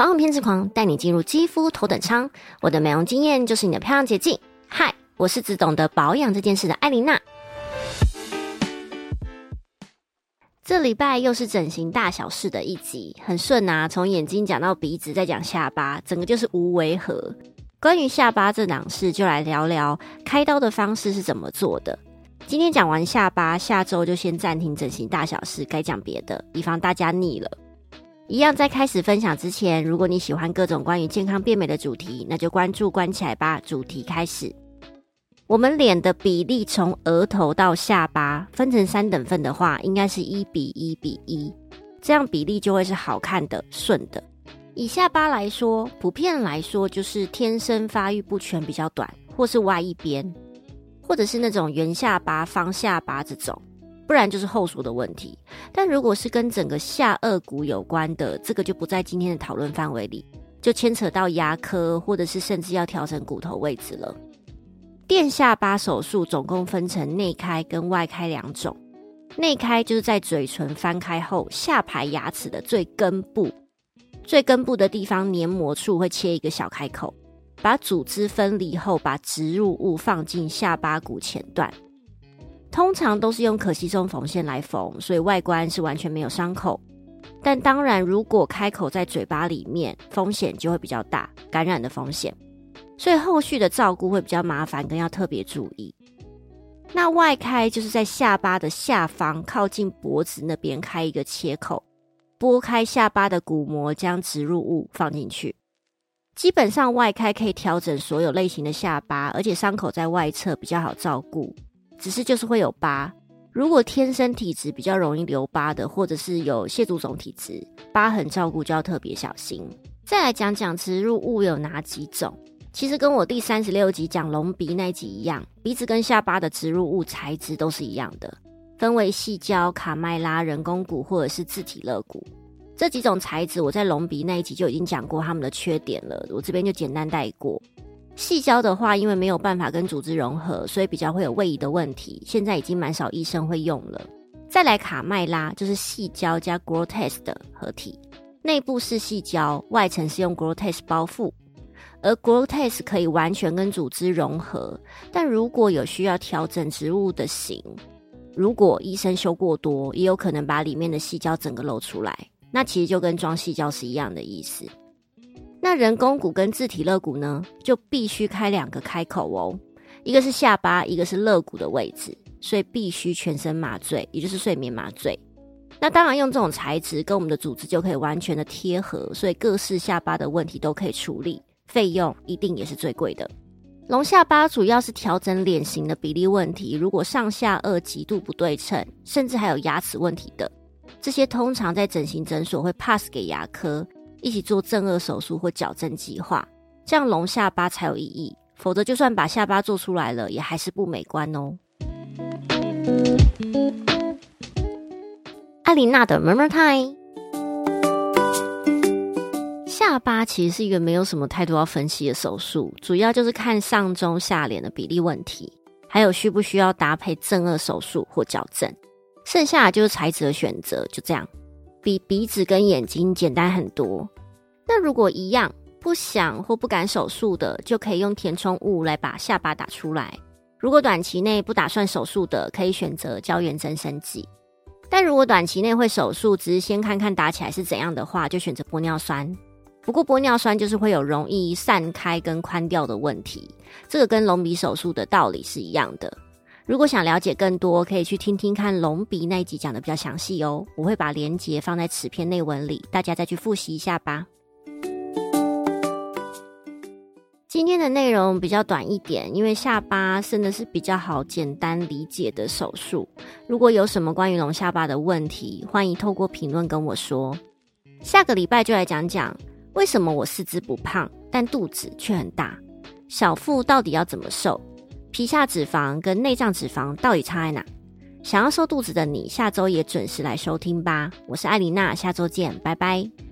保养偏执狂带你进入肌肤头等舱，我的美容经验就是你的漂亮捷径。嗨，我是只懂得保养这件事的艾琳娜。这礼拜又是整形大小事的一集，很顺啊，从眼睛讲到鼻子，再讲下巴，整个就是无违和。关于下巴这档事，就来聊聊开刀的方式是怎么做的。今天讲完下巴，下周就先暂停整形大小事，该讲别的，以防大家腻了。一样，在开始分享之前，如果你喜欢各种关于健康变美的主题，那就关注关起来吧。主题开始，我们脸的比例从额头到下巴分成三等份的话，应该是一比一比一，这样比例就会是好看的、顺的。以下巴来说，普遍来说就是天生发育不全比较短，或是歪一边，或者是那种圆下巴、方下巴这种。不然就是后属的问题，但如果是跟整个下颚骨有关的，这个就不在今天的讨论范围里，就牵扯到牙科，或者是甚至要调整骨头位置了。垫下巴手术总共分成内开跟外开两种，内开就是在嘴唇翻开后，下排牙齿的最根部，最根部的地方黏膜处会切一个小开口，把组织分离后，把植入物放进下巴骨前段。通常都是用可吸收缝线来缝，所以外观是完全没有伤口。但当然，如果开口在嘴巴里面，风险就会比较大，感染的风险。所以后续的照顾会比较麻烦，更要特别注意。那外开就是在下巴的下方，靠近脖子那边开一个切口，拨开下巴的骨膜，将植入物放进去。基本上外开可以调整所有类型的下巴，而且伤口在外侧比较好照顾。只是就是会有疤，如果天生体质比较容易留疤的，或者是有蟹足肿体质，疤痕照顾就要特别小心。再来讲讲植入物有哪几种，其实跟我第三十六集讲隆鼻那集一样，鼻子跟下巴的植入物材质都是一样的，分为细胶、卡麦拉、人工骨或者是自体肋骨这几种材质。我在隆鼻那一集就已经讲过它们的缺点了，我这边就简单带过。细胶的话，因为没有办法跟组织融合，所以比较会有位移的问题。现在已经蛮少医生会用了。再来卡麦拉，就是细胶加 Grotex 的合体，内部是细胶，外层是用 Grotex 包覆。而 Grotex 可以完全跟组织融合，但如果有需要调整植物的形，如果医生修过多，也有可能把里面的细胶整个露出来。那其实就跟装细胶是一样的意思。那人工骨跟自体肋骨呢，就必须开两个开口哦，一个是下巴，一个是肋骨的位置，所以必须全身麻醉，也就是睡眠麻醉。那当然用这种材质跟我们的组织就可以完全的贴合，所以各式下巴的问题都可以处理，费用一定也是最贵的。隆下巴主要是调整脸型的比例问题，如果上下颚极度不对称，甚至还有牙齿问题的，这些通常在整形诊所会 pass 给牙科。一起做正颚手术或矫正计划，这样隆下巴才有意义。否则，就算把下巴做出来了，也还是不美观哦。艾琳娜的 Murmur Time，下巴其实是一个没有什么太多要分析的手术，主要就是看上中下脸的比例问题，还有需不需要搭配正颚手术或矫正，剩下就是材质的选择，就这样。比鼻子跟眼睛简单很多。那如果一样不想或不敢手术的，就可以用填充物来把下巴打出来。如果短期内不打算手术的，可以选择胶原增生剂。但如果短期内会手术，只是先看看打起来是怎样的话，就选择玻尿酸。不过玻尿酸就是会有容易散开跟宽掉的问题，这个跟隆鼻手术的道理是一样的。如果想了解更多，可以去听听看隆鼻那一集讲的比较详细哦。我会把链接放在此篇内文里，大家再去复习一下吧。今天的内容比较短一点，因为下巴真的是比较好简单理解的手术。如果有什么关于隆下巴的问题，欢迎透过评论跟我说。下个礼拜就来讲讲为什么我四肢不胖，但肚子却很大，小腹到底要怎么瘦？皮下脂肪跟内脏脂肪到底差在哪？想要瘦肚子的你，下周也准时来收听吧。我是艾琳娜，下周见，拜拜。